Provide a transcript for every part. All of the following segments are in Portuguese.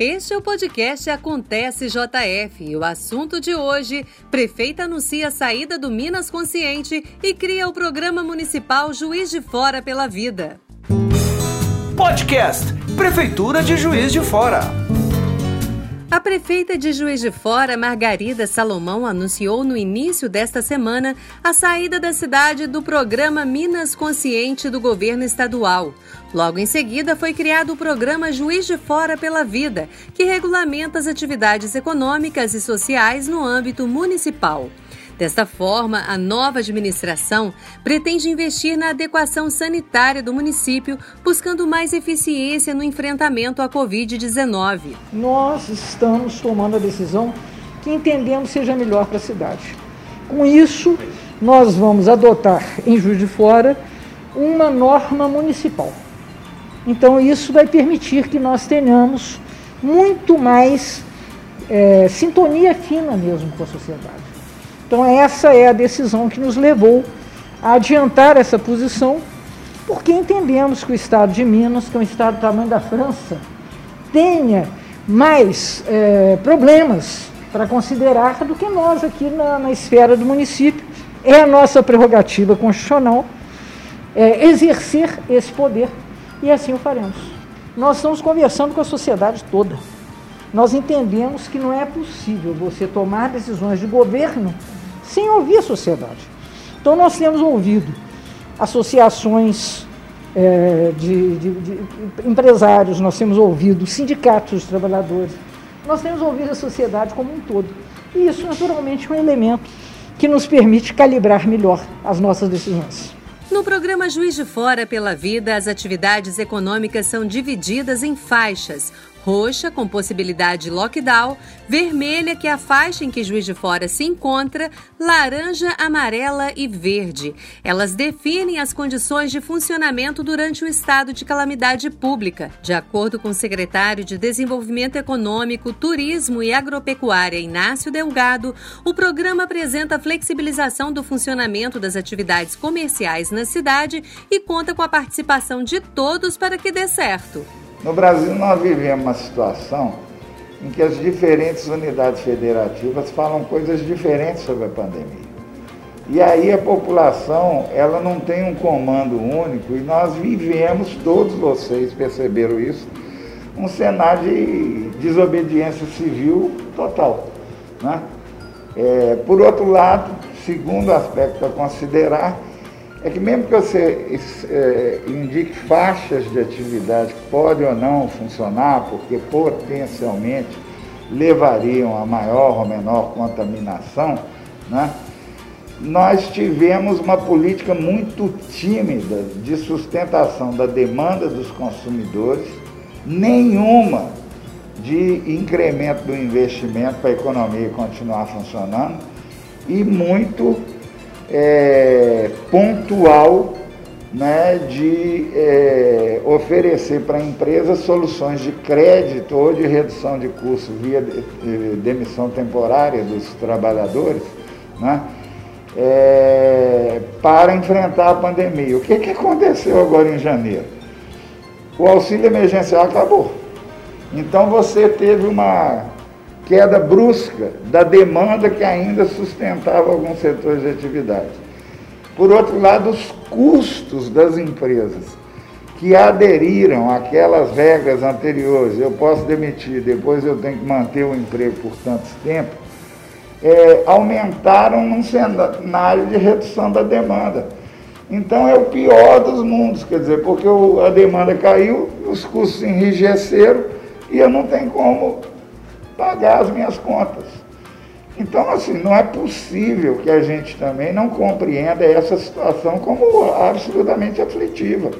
Este é o podcast Acontece JF e o assunto de hoje: prefeita anuncia a saída do Minas Consciente e cria o programa municipal Juiz de Fora pela Vida. Podcast Prefeitura de Juiz de Fora. A prefeita de Juiz de Fora, Margarida Salomão, anunciou no início desta semana a saída da cidade do programa Minas Consciente do governo estadual. Logo em seguida, foi criado o programa Juiz de Fora pela Vida, que regulamenta as atividades econômicas e sociais no âmbito municipal. Desta forma, a nova administração pretende investir na adequação sanitária do município, buscando mais eficiência no enfrentamento à Covid-19. Nós estamos tomando a decisão que entendemos seja melhor para a cidade. Com isso, nós vamos adotar em Juiz de Fora uma norma municipal. Então, isso vai permitir que nós tenhamos muito mais é, sintonia fina mesmo com a sociedade. Então, essa é a decisão que nos levou a adiantar essa posição, porque entendemos que o Estado de Minas, que é um Estado do tamanho da França, tenha mais é, problemas para considerar do que nós aqui na, na, esfera do município. É a nossa prerrogativa constitucional é, exercer esse poder e assim o faremos. Nós estamos conversando com a sociedade toda. Nós entendemos que não é possível você tomar decisões de governo sem ouvir a sociedade. Então, nós temos ouvido associações é, de, de, de, empresários, nós temos ouvido sindicatos de trabalhadores, nós temos ouvido a sociedade como um todo. E isso, naturalmente, é um elemento que nos permite calibrar melhor as nossas decisões. No programa Juiz de Fora pela Vida, as atividades econômicas são divididas em faixas roxa, com possibilidade de lockdown, vermelha, que é a faixa em que Juiz de Fora se encontra, laranja, amarela e verde. Elas definem as condições de funcionamento durante o estado de calamidade pública. De acordo com o secretário de Desenvolvimento Econômico, Turismo e Agropecuária, Inácio Delgado, o programa apresenta flexibilização do funcionamento das atividades comerciais na cidade e conta com a participação de todos para que dê certo. No Brasil, nós vivemos uma situação em que as diferentes unidades federativas falam coisas diferentes sobre a pandemia. E aí a população, ela não tem um comando único e nós vivemos, todos vocês perceberam isso, um cenário de desobediência civil total. Né? É, por outro lado, segundo aspecto a considerar, é que mesmo que você é, indique faixas de atividade que podem ou não funcionar, porque potencialmente levariam a maior ou menor contaminação, né? nós tivemos uma política muito tímida de sustentação da demanda dos consumidores, nenhuma de incremento do investimento para a economia continuar funcionando e muito é, pontual né, de é, oferecer para a empresa soluções de crédito ou de redução de custo via demissão temporária dos trabalhadores, né, é, para enfrentar a pandemia. O que, que aconteceu agora em janeiro? O auxílio emergencial acabou. Então você teve uma queda brusca da demanda que ainda sustentava alguns setores de atividade. Por outro lado, os custos das empresas que aderiram àquelas regras anteriores, eu posso demitir, depois eu tenho que manter o emprego por tanto tempo, é, aumentaram num cenário de redução da demanda. Então é o pior dos mundos, quer dizer, porque o, a demanda caiu, os custos enrijeceram e eu não tenho como pagar as minhas contas. Então, assim, não é possível que a gente também não compreenda essa situação como absolutamente aflitiva.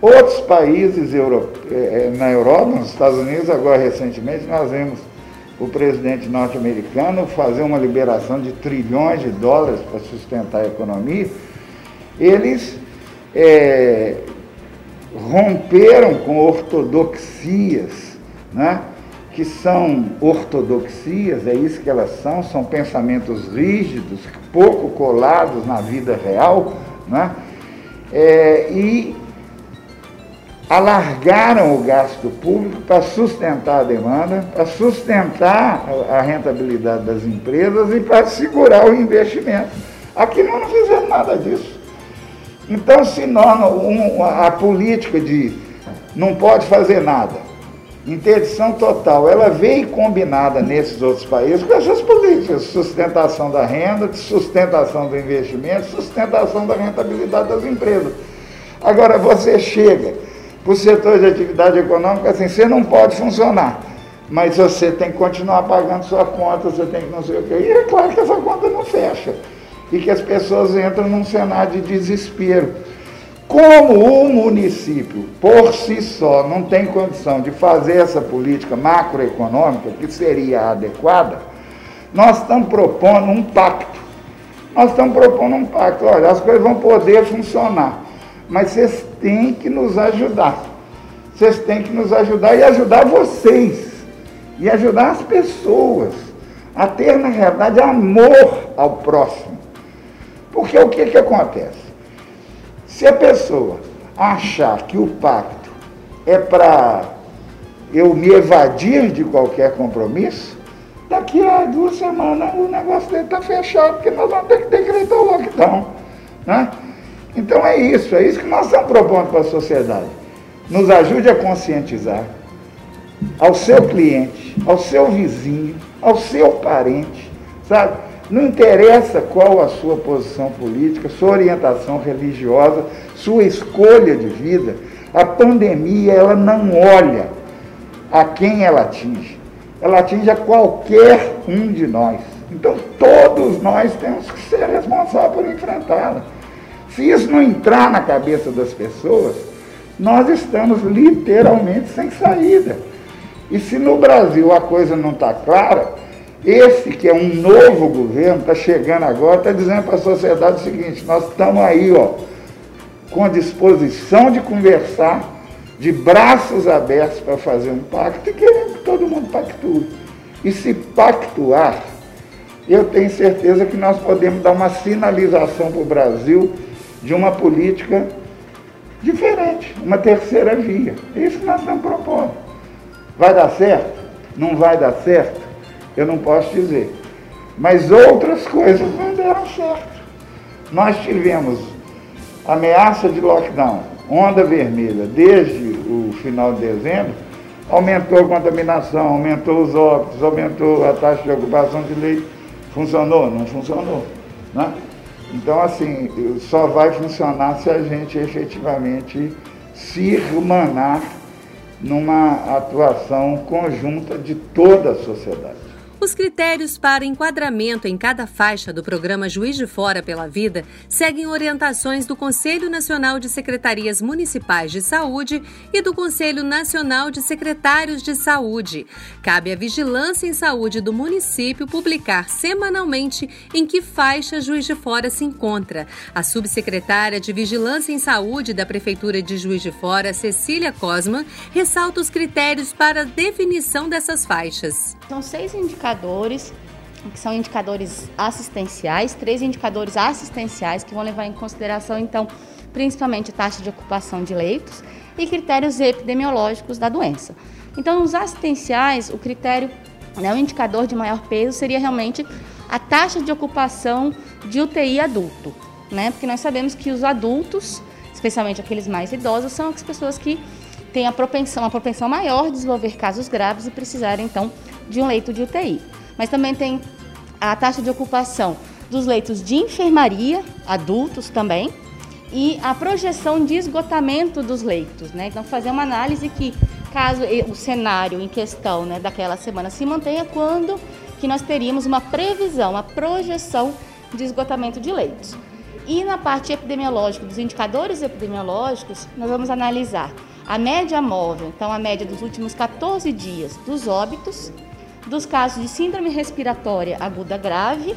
Outros países eh, na Europa, nos Estados Unidos, agora recentemente, nós vimos o presidente norte-americano fazer uma liberação de trilhões de dólares para sustentar a economia. Eles é, romperam com ortodoxias, né? Que são ortodoxias, é isso que elas são, são pensamentos rígidos, pouco colados na vida real, né? É, e alargaram o gasto público para sustentar a demanda, para sustentar a rentabilidade das empresas e para segurar o investimento. Aqui nós não fizemos nada disso. Então, se nós, um, a política de não pode fazer nada, interdição total, ela veio combinada nesses outros países com essas políticas sustentação da renda, de sustentação do investimento, sustentação da rentabilidade das empresas. Agora, você chega para o setor de atividade econômica assim, você não pode funcionar, mas você tem que continuar pagando sua conta, você tem que não sei o quê. E é claro que essa conta não fecha e que as pessoas entram num cenário de desespero. Como o município, por si só, não tem condição de fazer essa política macroeconômica, que seria adequada, nós estamos propondo um pacto. Nós estamos propondo um pacto. Olha, as coisas vão poder funcionar, mas vocês têm que nos ajudar. Vocês têm que nos ajudar e ajudar vocês. E ajudar as pessoas a ter, na realidade, amor ao próximo. Porque o que, que acontece? Se a pessoa achar que o pacto é para eu me evadir de qualquer compromisso, daqui a duas semanas o negócio dele está fechado, porque nós vamos ter que decretar o lockdown. Né? Então é isso, é isso que nós estamos propondo para a sociedade. Nos ajude a conscientizar ao seu cliente, ao seu vizinho, ao seu parente, sabe? Não interessa qual a sua posição política, sua orientação religiosa, sua escolha de vida, a pandemia ela não olha a quem ela atinge. Ela atinge a qualquer um de nós. Então todos nós temos que ser responsáveis por enfrentá-la. Se isso não entrar na cabeça das pessoas, nós estamos literalmente sem saída. E se no Brasil a coisa não está clara, esse que é um novo governo, está chegando agora, está dizendo para a sociedade o seguinte, nós estamos aí, ó, com a disposição de conversar, de braços abertos para fazer um pacto e querendo que todo mundo pactue. E se pactuar, eu tenho certeza que nós podemos dar uma sinalização para o Brasil de uma política diferente, uma terceira via. É isso nós estamos propondo. Vai dar certo? Não vai dar certo? Eu não posso dizer. Mas outras coisas não deram certo. Nós tivemos ameaça de lockdown, onda vermelha, desde o final de dezembro, aumentou a contaminação, aumentou os óbitos, aumentou a taxa de ocupação de leite. Funcionou? Não funcionou. Né? Então, assim, só vai funcionar se a gente efetivamente se irmanar numa atuação conjunta de toda a sociedade. Os critérios para enquadramento em cada faixa do programa Juiz de Fora pela Vida seguem orientações do Conselho Nacional de Secretarias Municipais de Saúde e do Conselho Nacional de Secretários de Saúde. Cabe à Vigilância em Saúde do município publicar semanalmente em que faixa Juiz de Fora se encontra. A subsecretária de Vigilância em Saúde da Prefeitura de Juiz de Fora, Cecília Cosman, ressalta os critérios para a definição dessas faixas. São seis indicadores que são indicadores assistenciais, três indicadores assistenciais que vão levar em consideração, então, principalmente taxa de ocupação de leitos e critérios epidemiológicos da doença. Então, nos assistenciais, o critério, né, o indicador de maior peso seria realmente a taxa de ocupação de UTI adulto, né? Porque nós sabemos que os adultos, especialmente aqueles mais idosos, são as pessoas que têm a propensão, a propensão maior de desenvolver casos graves e precisarem, então, de um leito de UTI. Mas também tem a taxa de ocupação dos leitos de enfermaria, adultos também, e a projeção de esgotamento dos leitos. Né? Então, fazer uma análise que, caso o cenário em questão né, daquela semana se mantenha, quando que nós teríamos uma previsão, uma projeção de esgotamento de leitos. E na parte epidemiológica, dos indicadores epidemiológicos, nós vamos analisar a média móvel, então a média dos últimos 14 dias dos óbitos, dos casos de síndrome respiratória aguda grave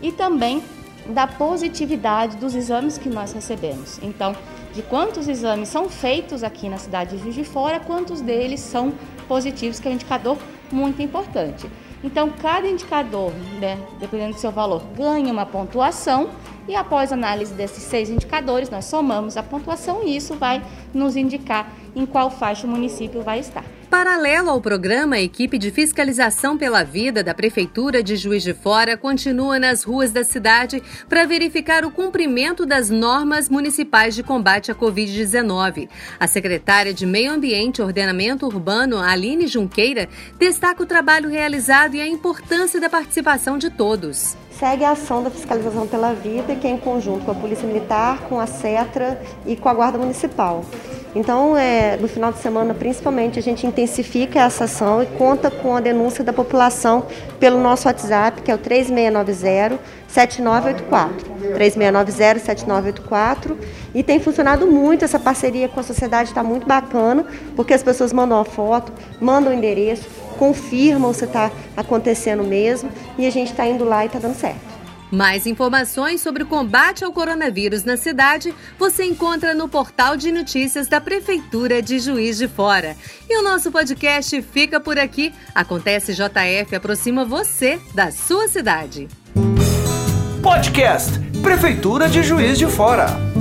e também da positividade dos exames que nós recebemos. Então, de quantos exames são feitos aqui na cidade de Juiz de Fora, quantos deles são positivos, que é um indicador muito importante. Então, cada indicador, né, dependendo do seu valor, ganha uma pontuação e após análise desses seis indicadores, nós somamos a pontuação e isso vai nos indicar em qual faixa o município vai estar. Paralelo ao programa, a equipe de fiscalização pela vida da Prefeitura de Juiz de Fora continua nas ruas da cidade para verificar o cumprimento das normas municipais de combate à Covid-19. A secretária de Meio Ambiente e Ordenamento Urbano, Aline Junqueira, destaca o trabalho realizado e a importância da participação de todos segue a ação da fiscalização pela vida, que é em conjunto com a Polícia Militar, com a CETRA e com a Guarda Municipal. Então, é, no final de semana, principalmente, a gente intensifica essa ação e conta com a denúncia da população pelo nosso WhatsApp, que é o 3690 7984. 3690 7984. E tem funcionado muito essa parceria com a sociedade, está muito bacana, porque as pessoas mandam a foto, mandam o endereço, confirmam se está acontecendo mesmo e a gente está indo lá e está dando certo. Mais informações sobre o combate ao coronavírus na cidade você encontra no portal de notícias da Prefeitura de Juiz de Fora. E o nosso podcast fica por aqui. Acontece JF aproxima você da sua cidade. Podcast Prefeitura de Juiz de Fora.